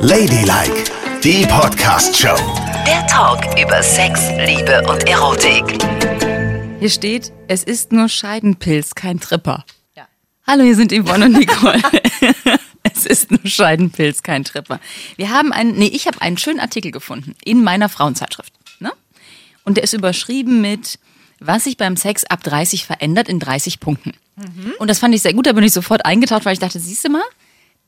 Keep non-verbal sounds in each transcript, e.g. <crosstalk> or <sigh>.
Ladylike, die Podcast-Show. Der Talk über Sex, Liebe und Erotik. Hier steht, es ist nur Scheidenpilz, kein Tripper. Ja. Hallo, hier sind Yvonne und Nicole. <laughs> es ist nur Scheidenpilz, kein Tripper. Wir haben einen, nee, ich habe einen schönen Artikel gefunden in meiner Frauenzeitschrift. Ne? Und der ist überschrieben mit, was sich beim Sex ab 30 verändert in 30 Punkten. Und das fand ich sehr gut, da bin ich sofort eingetaucht, weil ich dachte, siehst du mal,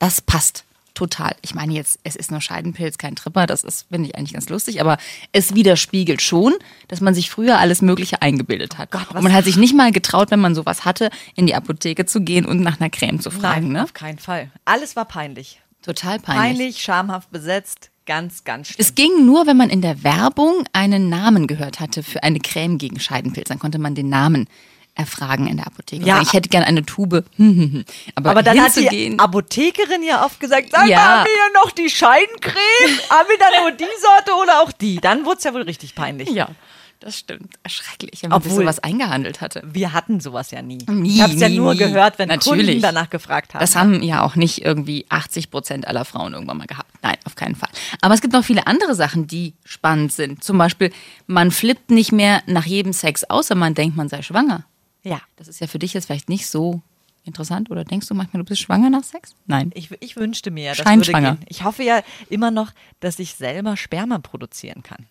das passt total. Ich meine jetzt, es ist nur Scheidenpilz, kein Tripper, das ist, finde ich eigentlich ganz lustig, aber es widerspiegelt schon, dass man sich früher alles Mögliche eingebildet hat. und man hat sich nicht mal getraut, wenn man sowas hatte, in die Apotheke zu gehen und nach einer Creme zu fragen. Nein, ne? auf keinen Fall. Alles war peinlich. Total peinlich. Peinlich, schamhaft besetzt, ganz, ganz schlimm. Es ging nur, wenn man in der Werbung einen Namen gehört hatte für eine Creme gegen Scheidenpilz. Dann konnte man den Namen erfragen in der Apotheke. Ja. Sagen, Ich hätte gerne eine Tube. <laughs> Aber, Aber dann hat die Apothekerin ja oft gesagt, sag Ja. mal, haben wir hier noch die Scheidencreme? <laughs> haben wir dann nur die Sorte oder auch die? Dann wurde es ja wohl richtig peinlich. Ja, das stimmt. Erschrecklich, wenn man Obwohl- sowas eingehandelt hatte. Wir hatten sowas ja nie. Nie, ich habe es ja nur nie. gehört, wenn Natürlich. Kunden danach gefragt haben. Das haben ja auch nicht irgendwie 80 Prozent aller Frauen irgendwann mal gehabt. Nein, auf keinen Fall. Aber es gibt noch viele andere Sachen, die spannend sind. Zum Beispiel, man flippt nicht mehr nach jedem Sex aus, wenn man denkt, man sei schwanger. Ja. Das ist ja für dich jetzt vielleicht nicht so interessant. Oder denkst du manchmal, du bist schwanger nach Sex? Nein. Ich, ich wünschte mir, das würde gehen. Ich hoffe ja immer noch, dass ich selber Sperma produzieren kann.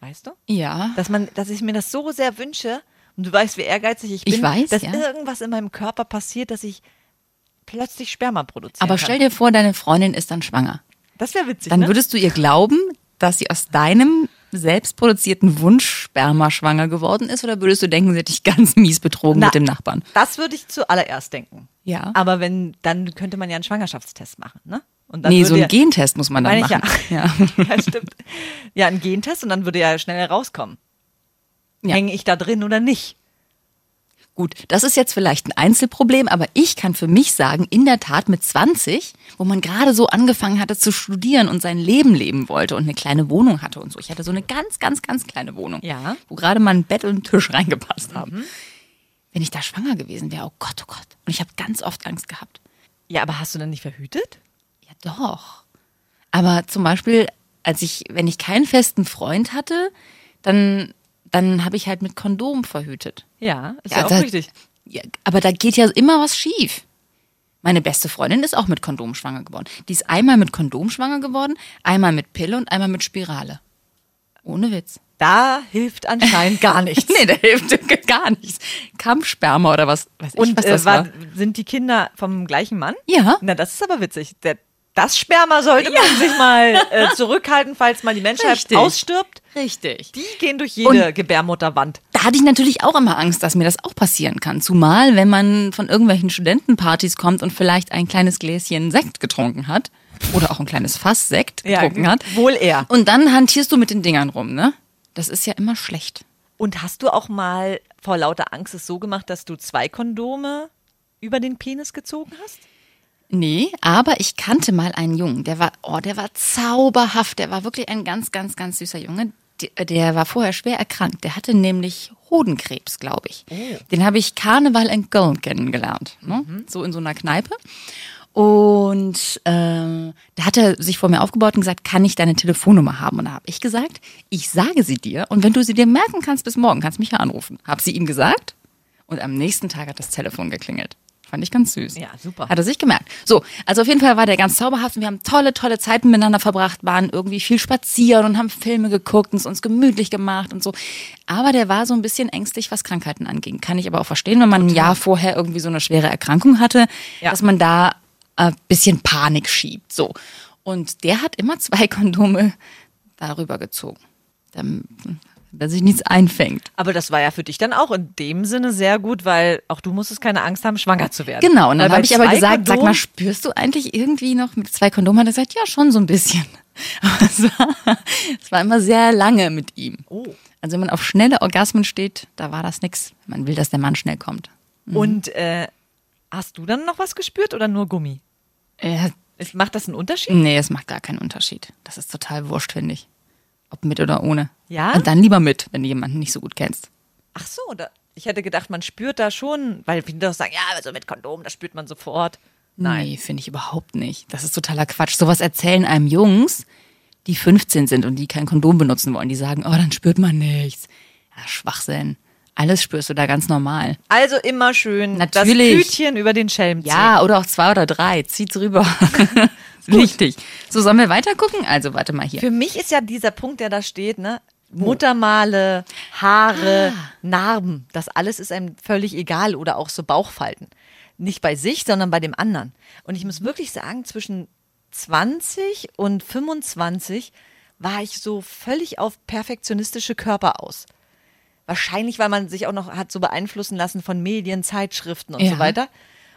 Weißt du? Ja. Dass, man, dass ich mir das so sehr wünsche und du weißt, wie ehrgeizig ich bin, Ich weiß, dass ja. irgendwas in meinem Körper passiert, dass ich plötzlich Sperma produzieren Aber stell dir vor, deine Freundin ist dann schwanger. das wäre witzig, Dann ne? würdest du ihr glauben, dass sie aus deinem selbstproduzierten Wunschsperma schwanger geworden ist? Oder würdest du denken, sie hat dich ganz mies betrogen Na, mit dem Nachbarn? Das würde ich zuallererst denken. Ja. Aber wenn, dann könnte man ja einen Schwangerschaftstest machen, ne? Nee, so einen ja- Gentest muss man dann machen. ja. <laughs> Ja. ja, stimmt. Ja, ein Gentest und dann würde ja schnell herauskommen. Ja. Hänge ich da drin oder nicht? Gut, das ist jetzt vielleicht ein Einzelproblem, aber ich kann für mich sagen, in der Tat mit 20, wo man gerade so angefangen hatte zu studieren und sein Leben leben wollte und eine kleine Wohnung hatte und so. Ich hatte so eine ganz, ganz, ganz kleine Wohnung, Ja. wo gerade mal ein Bett und ein Tisch <laughs> reingepasst haben. Wenn ich da schwanger gewesen wäre, oh Gott, oh Gott. Und ich habe ganz oft Angst gehabt. Ja, aber hast du dann nicht verhütet? Ja, doch. Aber zum Beispiel, als ich, wenn ich keinen festen Freund hatte, dann, dann habe ich halt mit Kondom verhütet. Ja, ist Ja, ja, auch da- richtig. Ja, aber da geht ja immer was schief. Meine beste Freundin ist auch mit Kondom schwanger geworden. Die ist einmal mit Kondom schwanger geworden, einmal mit Pille und einmal mit Spirale. Ohne Witz. Da hilft anscheinend gar <laughs> nichts. Nee, da hilft <laughs> gar nichts. Kampfsperma oder was weiß ich, Und was äh, war, war. sind die Kinder vom gleichen Mann? Ja. Na, das ist aber witzig. Der, das Sperma sollte man sich mal äh, zurückhalten, falls mal die Menschheit Richtig. ausstirbt. Richtig. Die gehen durch jede Und- Gebärmutterwand. Da hatte ich natürlich auch immer Angst, dass mir das auch passieren kann. Zumal, wenn man von irgendwelchen Studentenpartys kommt und vielleicht ein kleines Gläschen Sekt getrunken hat. Oder auch ein kleines Fass Sekt getrunken hat. wohl eher. Und dann hantierst du mit den Dingern rum, ne? Das ist ja immer schlecht. Und hast du auch mal vor lauter Angst es so gemacht, dass du zwei Kondome über den Penis gezogen hast? Nee, aber ich kannte mal einen Jungen, der war, oh, der war zauberhaft, der war wirklich ein ganz, ganz, ganz süßer Junge. Der, der war vorher schwer erkrankt. Der hatte nämlich Hodenkrebs, glaube ich. Den habe ich Karneval in Köln kennengelernt, ne? so in so einer Kneipe. Und äh, da hat er sich vor mir aufgebaut und gesagt, kann ich deine Telefonnummer haben? Und da habe ich gesagt, ich sage sie dir und wenn du sie dir merken kannst bis morgen, kannst du mich ja anrufen. Hab sie ihm gesagt und am nächsten Tag hat das Telefon geklingelt. Fand ich ganz süß. Ja, super. Hat er sich gemerkt. So, also auf jeden Fall war der ganz zauberhaft und wir haben tolle, tolle Zeiten miteinander verbracht, waren irgendwie viel spazieren und haben Filme geguckt und es uns gemütlich gemacht und so. Aber der war so ein bisschen ängstlich, was Krankheiten anging. Kann ich aber auch verstehen, wenn man ein Jahr vorher irgendwie so eine schwere Erkrankung hatte, Ja. dass man da ein bisschen Panik schiebt. So. Und der hat immer zwei Kondome darüber gezogen. Damit, dass sich nichts einfängt. Aber das war ja für dich dann auch in dem Sinne sehr gut, weil auch du musstest keine Angst haben, schwanger zu werden. Genau, und dann habe ich aber gesagt, sag Kondomen- mal, spürst du eigentlich irgendwie noch mit zwei Kondomen? Hat er gesagt, ja, schon so ein bisschen. <laughs> Aber es war, es war immer sehr lange mit ihm. Oh. Also wenn man auf schnelle Orgasmen steht, da war das nix. Man will, dass der Mann schnell kommt. Und äh, hast du dann noch was gespürt oder nur Gummi? Äh, Ist, macht das einen Unterschied? nee, es macht gar keinen Unterschied. Das ist total wurscht, finde ich. Ob mit oder ohne. Ja? Und dann lieber mit, wenn du jemanden nicht so gut kennst. Ach so, da, ich hätte gedacht, man spürt da schon, weil viele doch sagen, ja, also mit Kondom, das spürt man sofort. Nein. Nee, finde ich überhaupt nicht. Das ist totaler Quatsch. Sowas erzählen einem Jungs, die 15 sind und die kein Kondom benutzen wollen. Die sagen, oh, dann spürt man nichts. Ja, Schwachsinn. Alles spürst du da ganz normal. Also immer schön Natürlich. das Tütchen über den Schelm ziehen. Ja, oder auch zwei oder drei. Zieht's rüber. <laughs> Wichtig. So, sollen wir weiter gucken? Also, warte mal hier. Für mich ist ja dieser Punkt, der da steht, ne? Muttermale, Haare, Ah. Narben, das alles ist einem völlig egal oder auch so Bauchfalten. Nicht bei sich, sondern bei dem anderen. Und ich muss wirklich sagen, zwischen 20 und 25 war ich so völlig auf perfektionistische Körper aus. Wahrscheinlich, weil man sich auch noch hat so beeinflussen lassen von Medien, Zeitschriften und Ja. so weiter.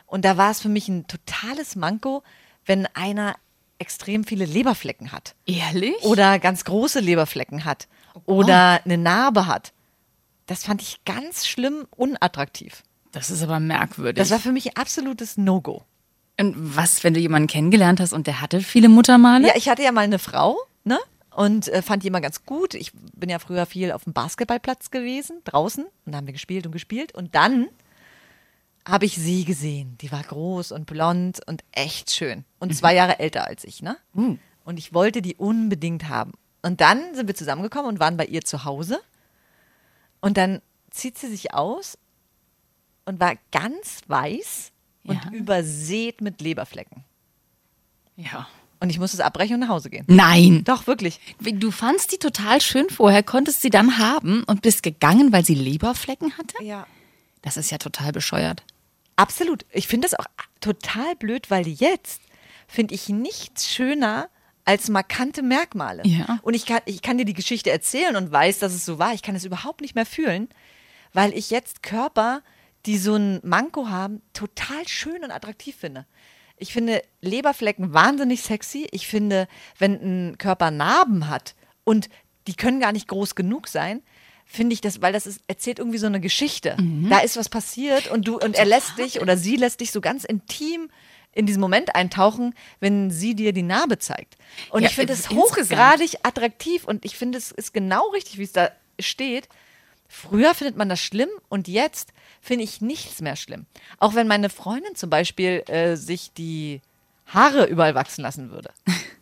Und da war es für mich ein totales Manko, wenn einer extrem viele Leberflecken hat Ehrlich? oder ganz große Leberflecken hat oder eine Narbe hat. Das fand ich ganz schlimm unattraktiv. Das ist aber merkwürdig. Das war für mich ein absolutes No-Go. und was, wenn du jemanden kennengelernt hast und der hatte viele Muttermale? Ja, ich hatte ja mal eine Frau, ne? Und äh, fand die immer ganz gut. Ich bin ja früher viel auf dem Basketballplatz gewesen, draußen. Und da haben wir gespielt und gespielt. Und dann habe ich sie gesehen. Die war groß und blond und echt schön. Und zwei Jahre älter als ich, ne? Und ich wollte die unbedingt haben. Und dann sind wir zusammengekommen und waren bei ihr zu Hause. Und dann zieht sie sich aus und war ganz weiß und Ja. übersät mit Leberflecken. ja. Und ich musste es abbrechen und nach Hause gehen. Nein. Doch, wirklich. Du fandst die total schön vorher, konntest sie dann haben und bist gegangen, weil sie Leberflecken hatte? Ja. Das ist ja total bescheuert. Absolut. Ich finde das auch total blöd, weil jetzt finde ich nichts schöner als markante Merkmale. Ja. Und ich kann, ich kann dir die Geschichte erzählen und weiß, dass es so war. Ich kann es überhaupt nicht mehr fühlen, weil ich jetzt Körper, die so ein Manko haben, total schön und attraktiv finde. Ich finde Leberflecken wahnsinnig sexy. Ich finde, wenn ein Körper Narben hat und die können gar nicht groß genug sein, finde ich das, weil das ist, erzählt irgendwie so eine Geschichte. Da ist was passiert und du und er lässt dich oder sie lässt dich so ganz intim in diesen Moment eintauchen, wenn sie dir die Narbe zeigt. Und Ja, ich finde äh, es hochgradig attraktiv und ich finde es ist genau richtig, wie es da steht. Früher findet man das schlimm und jetzt finde ich nichts mehr schlimm. Auch wenn meine Freundin zum Beispiel äh, sich die Haare überall wachsen lassen würde, <laughs>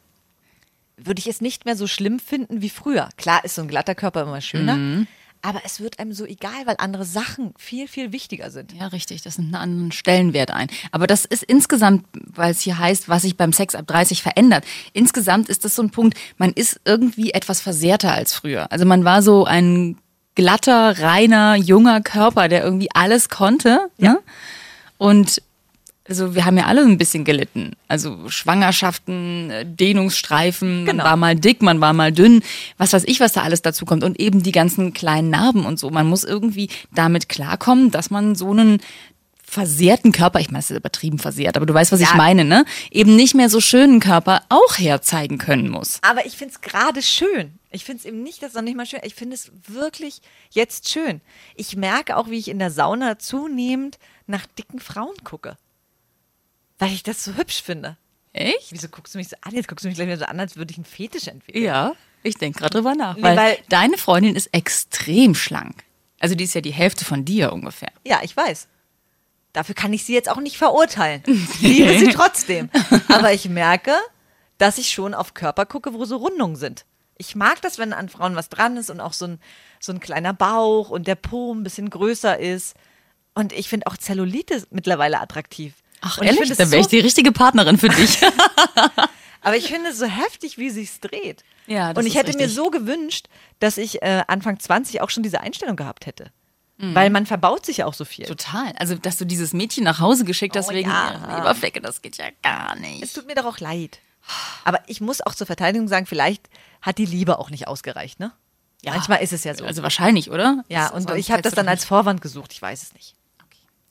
würde ich es nicht mehr so schlimm finden wie früher. Klar ist so ein glatter Körper immer schöner, Mhm. aber es wird einem so egal, weil andere Sachen viel, viel wichtiger sind. Ja, richtig, das nimmt einen anderen Stellenwert ein. Aber das ist insgesamt, weil es hier heißt, was sich beim Sex ab 30 verändert. Insgesamt ist das so ein Punkt, man ist irgendwie etwas versehrter als früher. Also man war so ein glatter, reiner, junger Körper, der irgendwie alles konnte. Ne? Und also wir haben ja alle ein bisschen gelitten. Also Schwangerschaften, äh, Dehnungsstreifen, Genau. man war mal dick, man war mal dünn, was weiß ich, was da alles dazu kommt. Und eben die ganzen kleinen Narben und so. Man muss irgendwie damit klarkommen, dass man so einen versehrten Körper, ich meine, es ist übertrieben versehrt, aber du weißt, was ich Ja. meine, ne? Eben nicht mehr so schönen Körper auch herzeigen können muss. Aber ich finde es gerade schön. Ich finde es eben nicht, das ist noch nicht mal schön. Ich finde es wirklich jetzt schön. Ich merke auch, wie ich in der Sauna zunehmend nach dicken Frauen gucke. Weil ich das so hübsch finde. Echt? Wieso guckst du mich so an? Jetzt guckst du mich gleich wieder so an, als würde ich einen Fetisch entwickeln. Ja, ich denke gerade drüber nach. Nee, weil, weil- deine Freundin ist extrem schlank. Also die ist ja die Hälfte von dir ungefähr. Ja, ich weiß. Dafür kann ich sie jetzt auch nicht verurteilen. <laughs> Ich liebe sie trotzdem. Aber ich merke, dass ich schon auf Körper gucke, wo so Rundungen sind. Ich mag das, wenn an Frauen was dran ist und auch so ein, so ein kleiner Bauch und der Po ein bisschen größer ist. Und ich finde auch Zellulite mittlerweile attraktiv. Ach, und ich ehrlich? Dann wäre ich die richtige Partnerin für dich. <laughs> aber ich finde es so heftig, wie sich's dreht. Ja, das und ich hätte mir richtig. so gewünscht, dass ich äh, Anfang 20 auch schon diese Einstellung gehabt hätte. Mhm. Weil man verbaut sich ja auch so viel. Total. Also, dass du dieses Mädchen nach Hause geschickt hast Oh, wegen ja. ihrer Leberflecke, das geht ja gar nicht. Es tut mir doch auch leid. Aber ich muss auch zur Verteidigung sagen, vielleicht hat die Liebe auch nicht ausgereicht, ne? Ja. Manchmal ist es ja so. Also wahrscheinlich, oder? ja, Das- und ich habe das dann als Vorwand gesucht, ich weiß es nicht.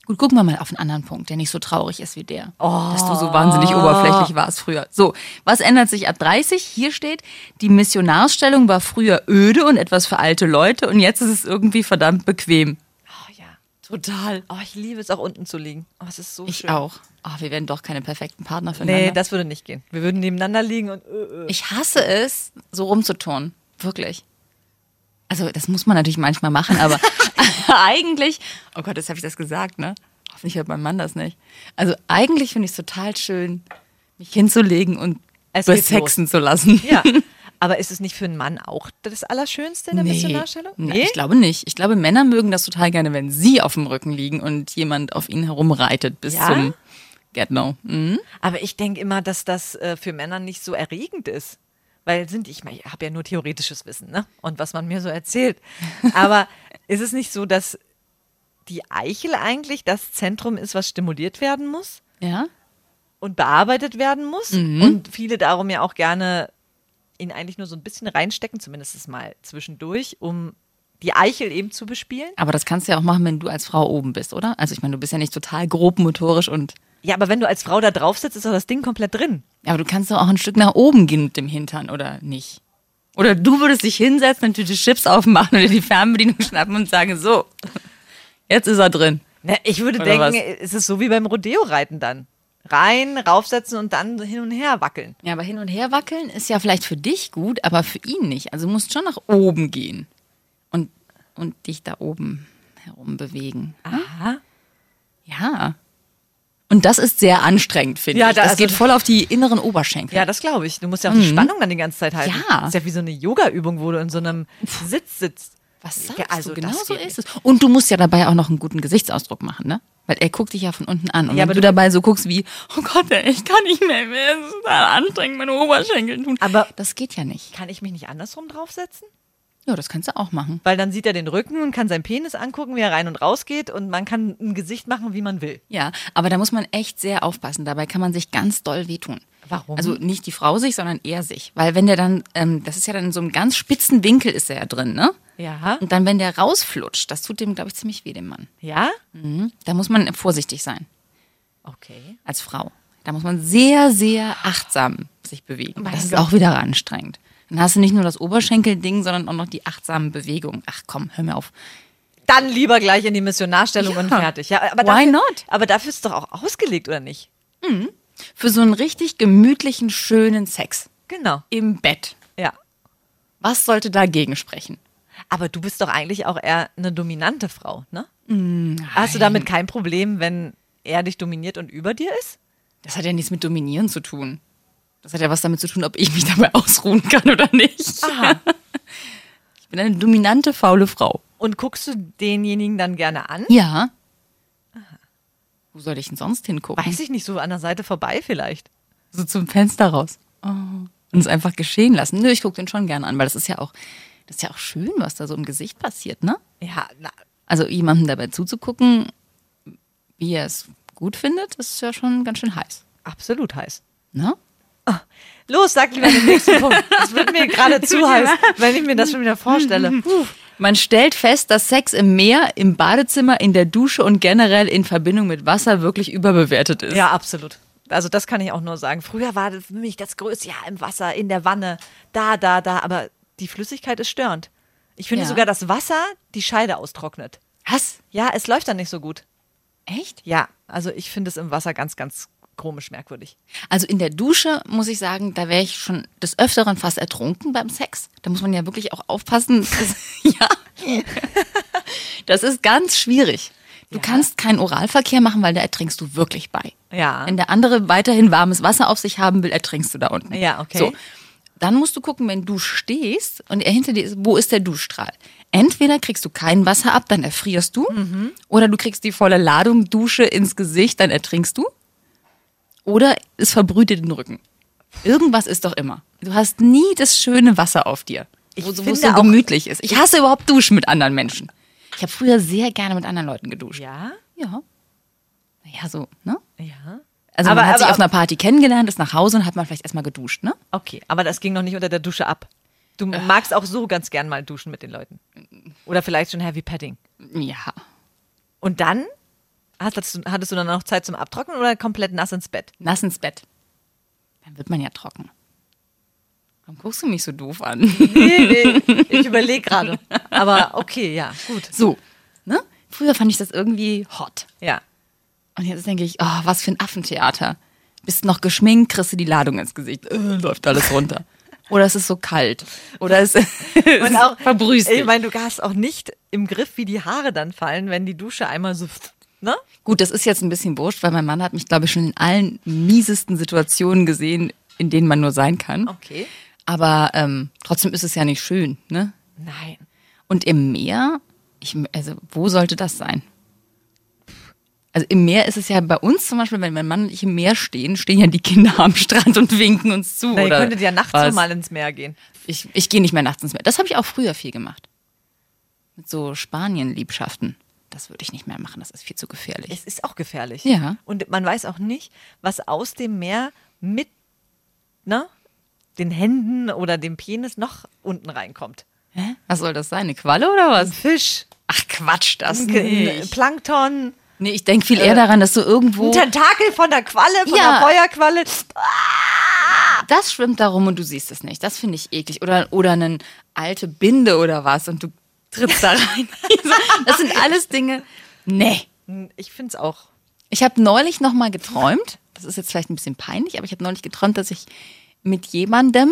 Gut, gucken wir mal auf einen anderen Punkt, der nicht so traurig ist wie der. Dass du so wahnsinnig oberflächlich warst früher. So, was ändert sich ab 30? Hier steht, die Missionarsstellung war früher öde und etwas für alte Leute und jetzt ist es irgendwie verdammt bequem. Oh ja. Total. Oh, ich liebe es auch unten zu liegen. Oh, es ist so Ich schön. auch. Oh, wir werden doch keine perfekten Partner füreinander. Nee, das würde nicht gehen. Wir würden nebeneinander liegen und äh, äh. Ich hasse es, so rumzutun. Wirklich. Also, das muss man natürlich manchmal machen, aber <laughs> <laughs> eigentlich, oh Gott, jetzt habe ich das gesagt, ne? Hoffentlich hört mein Mann das nicht. Also eigentlich finde ich es total schön, mich hinzulegen und Es besexen zu lassen. Ja. <laughs> Aber ist es nicht für einen Mann auch das Allerschönste in der Missionarstellung? Nee, ich glaube nicht. Ich glaube, Männer mögen das total gerne, wenn sie auf dem Rücken liegen und jemand auf ihnen herumreitet bis Ja? zum Get No. Mhm. Aber ich denke immer, dass das äh, für Männer nicht so erregend ist. Weil sind, ich, ich habe ja nur theoretisches Wissen, ne? Und was man mir so erzählt. Aber <laughs> ist es nicht so, dass die Eichel eigentlich das Zentrum ist, was stimuliert werden muss Ja? und bearbeitet werden muss? Und viele darum ja auch gerne ihn eigentlich nur so ein bisschen reinstecken, zumindest mal zwischendurch, um die Eichel eben zu bespielen. Aber das kannst du ja auch machen, wenn du als Frau oben bist, oder? Also ich meine, du bist ja nicht total grob motorisch und Ja, aber wenn du als Frau da drauf sitzt, ist doch das Ding komplett drin. aber du kannst doch auch ein Stück nach oben gehen mit dem Hintern, oder nicht? Oder du würdest dich hinsetzen, eine Tüte Chips aufmachen oder die Fernbedienung schnappen und sagen, so, jetzt ist er drin. Na, ich würde Oder denken, es ist so wie beim Rodeo-Reiten dann. Rein, raufsetzen und dann hin und her wackeln. Ja, aber hin und her wackeln ist ja vielleicht für dich gut, aber für ihn nicht. Also du musst schon nach oben gehen und, und dich da oben herum bewegen. Aha. Ja. Und das ist sehr anstrengend, finde Ja, ich. da- Das also- geht voll auf die inneren Oberschenkel. Ja, das glaube ich. Du musst ja auch die Spannung dann die ganze Zeit halten. Mhm. Ja. Das ist ja wie so eine Yoga-Übung, wo du in so einem Sitz sitzt. Was sagst also du? Genau so ist es. Und du musst ja dabei auch noch einen guten Gesichtsausdruck machen, ne? Weil er guckt dich ja von unten an. Und Ja, wenn aber du dabei so guckst wie, oh Gott, ey, ich kann nicht mehr, mir ist anstrengend, meine Oberschenkel tun. Aber- das geht ja nicht. Kann ich mich nicht andersrum draufsetzen? Ja, das kannst du auch machen. Weil dann sieht er den Rücken und kann seinen Penis angucken, wie er rein und raus geht und man kann ein Gesicht machen, wie man will. Ja, aber da muss man echt sehr aufpassen. Dabei kann man sich ganz doll wehtun. Warum? Also nicht die Frau sich, sondern er sich. Weil wenn der dann, ähm, das ist ja dann in so einem ganz spitzen Winkel ist er ja drin, ne? Ja. Und dann, wenn der rausflutscht, das tut dem, glaube ich, ziemlich weh, dem Mann. Ja? Mhm. Da muss man vorsichtig sein, Okay. als Frau. Da muss man sehr, sehr achtsam sich bewegen. Mein das ist Gott. auch wieder anstrengend. Dann hast du nicht nur das Oberschenkelding, sondern auch noch die achtsamen Bewegungen. Ach komm, hör mir auf. Dann lieber gleich in die Missionarstellung Ja. und fertig. Ja, aber Why dafür, not? Aber dafür ist es doch auch ausgelegt, oder nicht? Für so einen richtig gemütlichen, schönen Sex Genau. im Bett. Ja. Was sollte dagegen sprechen? Aber du bist doch eigentlich auch eher eine dominante Frau, ne? Mm, Hast du damit kein Problem, wenn er dich dominiert und über dir ist? Das hat ja nichts mit Dominieren zu tun. Das hat ja was damit zu tun, ob ich mich dabei ausruhen kann oder nicht. Aha. <laughs> Ich bin eine dominante, faule Frau. Und guckst du denjenigen dann gerne an? Ja. Wo soll ich denn sonst hingucken? Weiß ich nicht, so an der Seite vorbei vielleicht. So zum Fenster raus. Oh. Und es einfach geschehen lassen. Nö, ich gucke den schon gerne an, weil das ist ja auch, das ist ja auch schön, was da so im Gesicht passiert, ne? Ja, na, Also jemandem dabei zuzugucken, wie er es gut findet, ist ja schon ganz schön heiß. absolut heiß. Ne? Los, sag lieber den nächsten Punkt. Das wird mir gerade <laughs> zu heiß, wenn ich mir das schon wieder vorstelle. <laughs> Puh. Man stellt fest, dass Sex im Meer, im Badezimmer, in der Dusche und generell in Verbindung mit Wasser wirklich überbewertet ist. Ja, absolut. Also das kann ich auch nur sagen. Früher war das für mich das Größte, ja, im Wasser, in der Wanne, da, da, da. Aber die Flüssigkeit ist störend. Ich finde Ja. sogar, dass Wasser die Scheide austrocknet. Was? Ja, es läuft dann nicht so gut. Echt? Ja, also ich finde es im Wasser ganz, ganz komisch merkwürdig. Also in der Dusche muss ich sagen, da wäre ich schon des Öfteren fast ertrunken beim Sex. Da muss man ja wirklich auch aufpassen. Das, <laughs> <laughs> ja. Das ist ganz schwierig. Du kannst keinen Oralverkehr machen, weil da ertrinkst du wirklich bei. Ja. Wenn der andere weiterhin warmes Wasser auf sich haben will, ertrinkst du da unten. Ja, okay. So. Dann musst du gucken, wenn du stehst und er hinter dir ist, wo ist der Duschstrahl? Entweder kriegst du kein Wasser ab, dann erfrierst du. Mhm. Oder du kriegst die volle Ladung Dusche ins Gesicht, dann ertrinkst du. Oder es verbrüht dir den Rücken. Irgendwas ist doch immer. Du hast nie das schöne Wasser auf dir, Ich wo, es so gemütlich ist. Ich hasse überhaupt Duschen mit anderen Menschen. Ich habe früher sehr gerne mit anderen Leuten geduscht. Ja? Ja. Ja, so, ne? Ja. Also Aber- man hat sich aber- auf einer Party kennengelernt, ist nach Hause und hat man vielleicht erstmal geduscht, ne? Okay, aber das ging noch nicht unter der Dusche ab. Du magst auch so ganz gern mal duschen mit den Leuten. Oder vielleicht schon Heavy Petting. Ja. Und dann hattest du, hattest du dann noch Zeit zum Abtrocknen oder komplett nass ins Bett? Nass ins Bett. Dann wird man ja trocken. Warum guckst du mich so doof an? Nee, nee, ich überlege gerade. Aber okay, ja, gut. So, ne? Früher fand ich das irgendwie hot. Ja. Und jetzt denke ich, oh, was für ein Affentheater. Bist noch geschminkt, kriegst du die Ladung ins Gesicht. Äh, läuft alles runter. Oder es ist so kalt. Oder es, <laughs> Und auch <laughs> verbrühst Ich meine, du hast auch nicht im Griff, wie die Haare dann fallen, wenn die Dusche einmal so Ne? Gut, das ist jetzt ein bisschen wurscht, weil mein Mann hat mich, glaube ich, schon in allen miesesten Situationen gesehen, in denen man nur sein kann. Okay. Aber ähm, trotzdem ist es ja nicht schön, ne? Nein. Und im Meer, ich, also wo sollte das sein? Also im Meer ist es ja bei uns zum Beispiel, wenn mein Mann und ich im Meer stehen, stehen ja die Kinder <laughs> am Strand und winken uns zu. Na, ihr könntet ja nachts was. mal ins Meer gehen. Ich, ich gehe nicht mehr nachts ins Meer. Das habe ich auch früher viel gemacht. Mit so Spanien-Liebschaften. Das würde ich nicht mehr machen, das ist viel zu gefährlich. Es ist auch gefährlich. Ja. Und man weiß auch nicht, was aus dem Meer mit ne, den Händen oder dem Penis noch unten reinkommt. Hä? Was soll das sein? Eine Qualle oder was? Fisch, Ach Quatsch, das ein nicht. Plankton, Nee, ich denke viel eher daran, dass du irgendwo. ein Tentakel von der Qualle, von Ja. der Feuerqualle. Das schwimmt da rum und du siehst es nicht. Das finde ich eklig. Oder, oder eine alte Binde oder was und du trittst da rein. <laughs> das sind alles Dinge. Nee. Ich finde es auch. Ich habe neulich noch mal geträumt. Das ist jetzt vielleicht ein bisschen peinlich, aber ich habe neulich geträumt, dass ich mit jemandem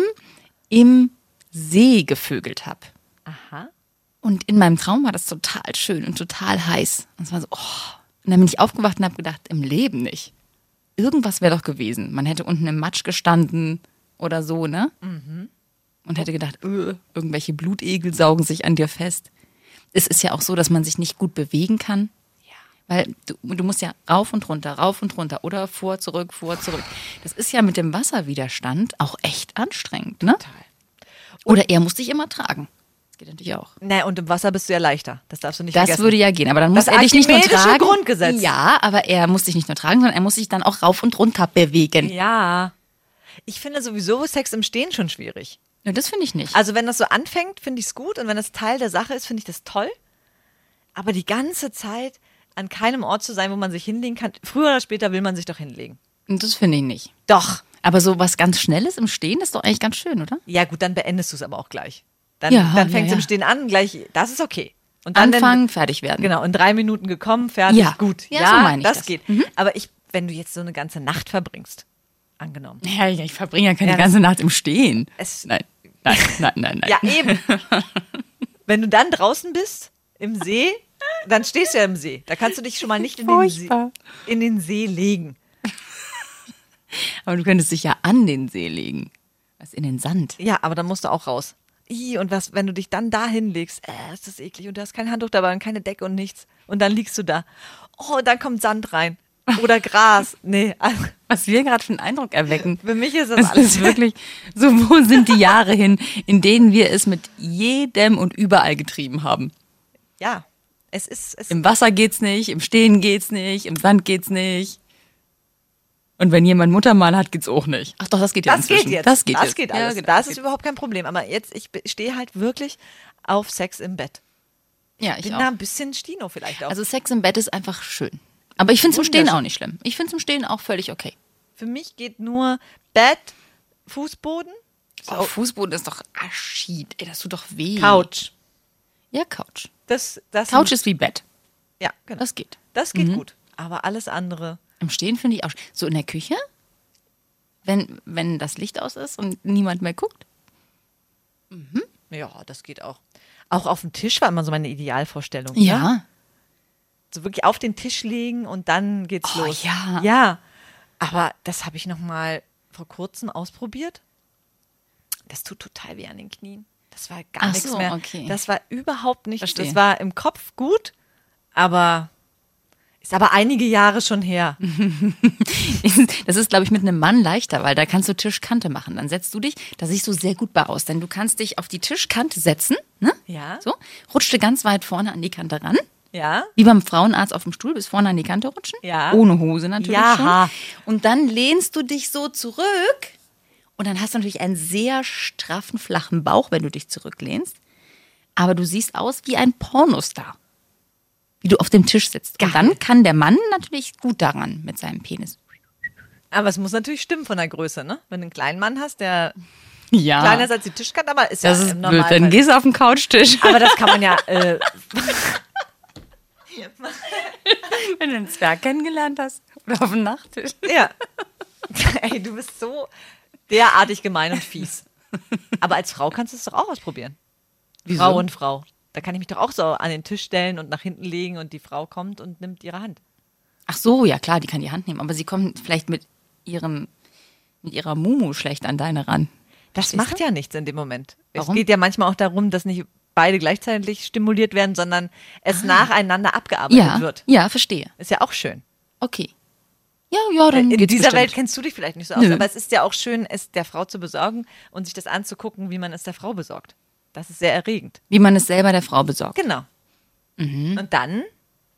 im See gevögelt habe. Aha. Und in meinem Traum war das total schön und total heiß. Und es war so, oh. Und dann bin ich aufgewacht und habe gedacht, im Leben nicht. Irgendwas wäre doch gewesen. Man hätte unten im Matsch gestanden oder so, ne? Und hätte gedacht, öh, irgendwelche Blutegel saugen sich an dir fest. Es ist ja auch so, dass man sich nicht gut bewegen kann. Weil du, du musst ja rauf und runter, rauf und runter oder vor, zurück, vor, zurück. Das ist ja mit dem Wasserwiderstand auch echt anstrengend, ne? Oder er muss dich immer tragen. Das geht natürlich auch. Na, und im Wasser bist du ja leichter. Das darfst du nicht Das vergessen. würde ja gehen, aber dann muss Das er dich nicht nur tragen. Grundgesetz. Ja, aber er muss dich nicht nur tragen, sondern er muss sich dann auch rauf und runter bewegen. Ja, ja. Ich finde sowieso Sex im Stehen schon schwierig. Das finde ich nicht. Also wenn das so anfängt, finde ich es gut und wenn das Teil der Sache ist, finde ich das toll. Aber die ganze Zeit an keinem Ort zu sein, wo man sich hinlegen kann, früher oder später will man sich doch hinlegen. Und das finde ich nicht. Doch. Aber so was ganz Schnelles im Stehen ist doch eigentlich ganz schön, oder? Ja gut, dann beendest du es aber auch gleich. Dann, Ja, dann ja, fängt es ja. im Stehen an, gleich, das ist okay. Und dann Anfangen, fertig werden. Genau, in drei Minuten gekommen, fertig, Ja. gut. Ja, so meine ich das, das. geht. Mhm. Aber ich, wenn du jetzt so eine ganze Nacht verbringst, angenommen. Ja, ich verbringe ja keine Ja, ganze Nacht im Stehen. Es- nein, nein, nein, nein, nein. Ja, eben. wenn du dann draußen bist, im See, dann stehst du ja im See. Da kannst du dich schon mal nicht in den, See, in den See legen. Aber du könntest dich ja an den See legen. Also in den Sand. Ja, aber dann musst du auch raus. Ih, und was, wenn du dich dann da hinlegst, äh, ist das eklig und du hast kein Handtuch dabei und keine Decke und nichts. Und dann liegst du da. Oh, dann kommt Sand rein. Oder Gras. Nee, also, Was wir gerade für einen Eindruck erwecken. für mich ist das Es alles ist wirklich so, wo sind die Jahre hin, in denen wir es mit jedem und überall getrieben haben? Ja, es ist, es Im Wasser geht's nicht, im Stehen geht's nicht, im Sand geht's nicht. Und wenn jemand Muttermal hat, geht's auch nicht. Ach doch, das geht ja das geht inzwischen. jetzt. Das geht das jetzt. geht Ja, alles. genau, das ist überhaupt kein Problem. Aber jetzt, ich stehe halt wirklich auf Sex im Bett. Ja, ich Bin auch. da ein bisschen Stino vielleicht auch. Also Sex im Bett ist einfach schön. Aber ich finde es im Stehen auch nicht schlimm. Ich finde es im Stehen auch völlig okay. für mich geht nur Bett, Fußboden, Oh, Fußboden ist doch Aschied. Ey, das tut doch weh. Couch. Ja, Couch. Das, das Couch ist wie Bett. ja, genau. Das geht. Das geht gut. Aber alles andere. Im Stehen finde ich auch. So in der Küche, wenn, wenn das Licht aus ist und niemand mehr guckt. Ja, das geht auch. Auch auf dem Tisch war immer so meine Idealvorstellung. Ja. Ne? So wirklich auf den Tisch legen und dann geht's Oh, los. ja. Ja. Aber das habe ich noch mal vor kurzem ausprobiert. Das tut total weh an den Knien. Das war gar Ach nichts so, mehr. okay. Das war überhaupt nicht. Verstehe. Das war im Kopf gut, aber ist aber einige Jahre schon her. <laughs> Das ist, glaube ich, mit einem Mann leichter, weil da kannst du Tischkante machen. Dann setzt du dich, da siehst du sehr gut bei aus, denn du kannst dich auf die Tischkante setzen, ne? Ja. So, rutscht du ganz weit vorne an die Kante ran. Ja. Wie beim Frauenarzt auf dem Stuhl, bis vorne an die Kante rutschen. Ja. Ohne Hose natürlich Ja. schon. Und dann lehnst du dich so zurück und dann hast du natürlich einen sehr straffen, flachen Bauch, wenn du dich zurücklehnst. Aber du siehst aus wie ein Pornostar. Wie du auf dem Tisch sitzt. Und dann kann der Mann natürlich gut daran mit seinem Penis. Aber es muss natürlich stimmen von der Größe, ne? Wenn du einen kleinen Mann hast, der Ja. kleiner ist als die Tischkante, aber ist das ja ist im blöd. Normalfall. Dann gehst du auf den Couchtisch. aber das kann man ja. Äh, <laughs> <laughs> Wenn du einen Zwerg kennengelernt hast. Oder auf dem Nachttisch. ja. <laughs> Ey, du bist so derartig gemein und fies. Aber als Frau kannst du es doch auch ausprobieren. Wieso? Frau und Frau. Da kann ich mich doch auch so an den Tisch stellen und nach hinten legen und die Frau kommt und nimmt ihre Hand. Ach so, ja klar, die kann die Hand nehmen, aber sie kommt vielleicht mit ihrem mit ihrer Mumu schlecht an deine ran. Das Verstehst macht du? ja nichts in dem Moment. Warum? Es geht ja manchmal auch darum, dass nicht beide gleichzeitig stimuliert werden, sondern es nacheinander abgearbeitet Ah. Ja, wird. ja, verstehe. Ist ja auch schön. Okay. Ja, ja, dann In dieser bestimmt. Welt kennst du dich vielleicht nicht so aus, Nö. aber es ist ja auch schön, es der Frau zu besorgen und sich das anzugucken, wie man es der Frau besorgt. Das ist sehr erregend. wie man es selber der Frau besorgt. Genau. Mhm. Und dann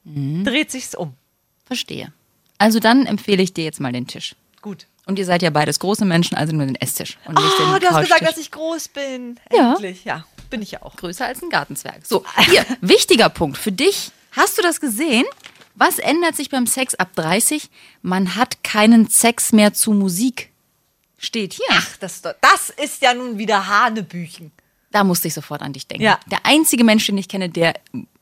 dreht sich's um. Verstehe. Also dann empfehle ich dir jetzt mal den Tisch. Gut. Und ihr seid ja beides große Menschen, also nur den Esstisch. Und nicht Oh, den du hast gesagt, dass ich groß bin. Ja. Endlich. Ja, bin ich ja auch. größer als ein Gartenzwerg. So, hier, <laughs> wichtiger Punkt für dich. Hast du das gesehen? Was ändert sich beim Sex ab 30? Man hat keinen Sex mehr zu Musik. Steht hier. Ach, das, das ist ja nun wieder Hanebüchen. Da musste ich sofort an dich denken. Ja. Der einzige Mensch, den ich kenne, der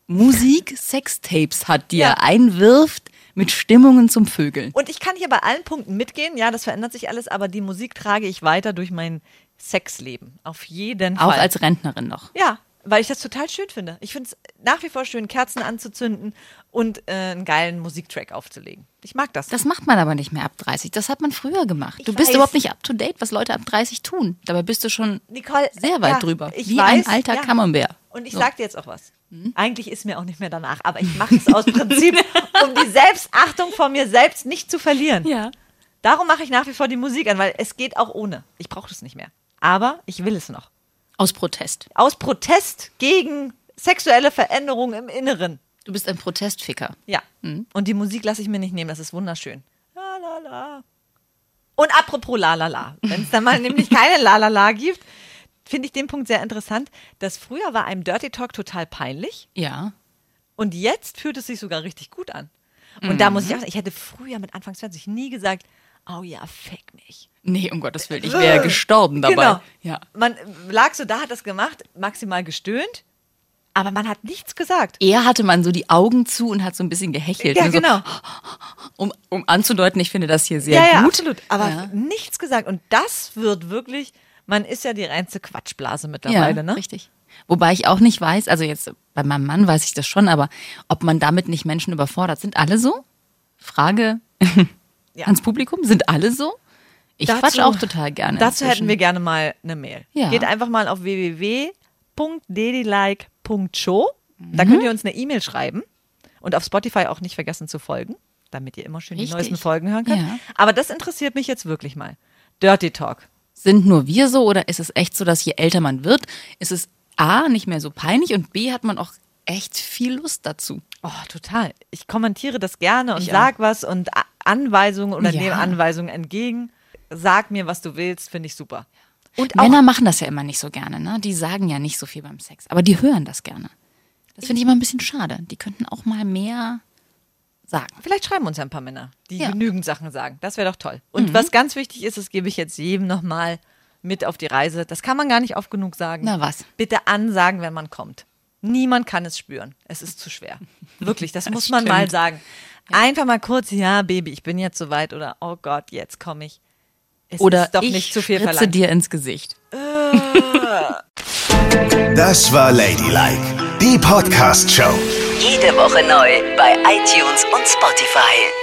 Musik-Sextapes hat, die Ja. er einwirft mit Stimmungen zum Vögeln. Und ich kann hier bei allen Punkten mitgehen. Ja, das verändert sich alles, aber die Musik trage ich weiter durch mein Sexleben. Auf jeden Fall. Auch als Rentnerin noch. Ja, weil ich das total schön finde. Ich finde es nach wie vor schön, Kerzen anzuzünden und äh, einen geilen Musiktrack aufzulegen. Ich mag das. Das macht man aber nicht mehr ab 30. Das hat man früher gemacht. Ich du bist weiß. überhaupt nicht up to date, was Leute ab 30 tun. Dabei bist du schon Nicole, sehr weit ja, drüber. ich Wie weiß, ein alter ja. Camembert. Und ich So. sag dir jetzt auch was. Eigentlich ist mir auch nicht mehr danach, aber ich mache <laughs> es aus Prinzip, um die Selbstachtung vor mir selbst nicht zu verlieren. Ja. Darum mache ich nach wie vor die Musik an, weil es geht auch ohne. Ich brauche das nicht mehr. Aber ich will es noch. Aus Protest. Aus Protest gegen sexuelle Veränderungen im Inneren. Du bist ein Protestficker. Ja. Mhm. Und die Musik lasse ich mir nicht nehmen, das ist wunderschön. La la la. Und apropos la la la, wenn es dann mal <laughs> nämlich keine la la la gibt, finde ich den Punkt sehr interessant, dass früher war einem Dirty Talk total peinlich Ja. und jetzt fühlt es sich sogar richtig gut an. Und da Mhm. muss ich auch sagen, ich hätte früher mit Anfang 20 nie gesagt, oh ja, fick mich. Nee, um Gottes Willen. Ich wäre gestorben dabei. Genau. Ja. Man lag so da, hat das gemacht, maximal gestöhnt, aber man hat nichts gesagt. Eher hatte man so die Augen zu und hat so ein bisschen gehechelt. Ja, Nur so, genau. <gasps> um, um anzudeuten, ich finde das hier sehr ja, ja, gut. absolut. Aber Ja. nichts gesagt. Und das wird wirklich, man ist ja die reinste Quatschblase Ja, mittlerweile, ne? richtig. Wobei ich auch nicht weiß, also jetzt bei meinem Mann weiß ich das schon, aber ob man damit nicht Menschen überfordert. Sind alle so? Frage Ja. <laughs> ans Publikum. Sind alle so? Ich Dazu- quatsch auch total gerne. Dazu inzwischen. hätten wir gerne mal eine Mail. Ja. Geht einfach mal auf www.dedilike.show. Mhm. Da könnt ihr uns eine E-Mail schreiben und auf Spotify auch nicht vergessen zu folgen, damit ihr immer schön die Richtig. neuesten Folgen hören könnt. Ja. Aber das interessiert mich jetzt wirklich mal. Dirty Talk. Sind nur wir so oder ist es echt so, dass je älter man wird, ist es A, nicht mehr so peinlich und B, hat man auch echt viel Lust dazu. Oh, total. Ich kommentiere das gerne und Ich sag was und Anweisungen oder Ja. nehme Anweisungen entgegen. Sag mir, was du willst, finde ich super. Und Männer machen das ja immer nicht so gerne, ne? Die sagen ja nicht so viel beim Sex, aber die hören das gerne. Das finde ich immer ein bisschen schade. Die könnten auch mal mehr sagen. Vielleicht schreiben uns ja ein paar Männer, die Ja. Mhm. genügend Sachen sagen. Das wäre doch toll. Und was ganz wichtig ist, das gebe ich jetzt jedem nochmal mit auf die Reise. Das kann man gar nicht oft genug sagen. Na was? Bitte ansagen, wenn man kommt. Niemand kann es spüren. Es ist zu schwer. Wirklich, das, <laughs> muss man stimmt. mal sagen. Einfach mal kurz, ja, Baby, ich bin jetzt soweit oder oh Gott, jetzt komme ich. Es Oder ist doch ich nicht zu viel spritze verlangt. dir ins Gesicht. Das war Ladylike, die Podcast-Show. Jede Woche neu bei iTunes und Spotify.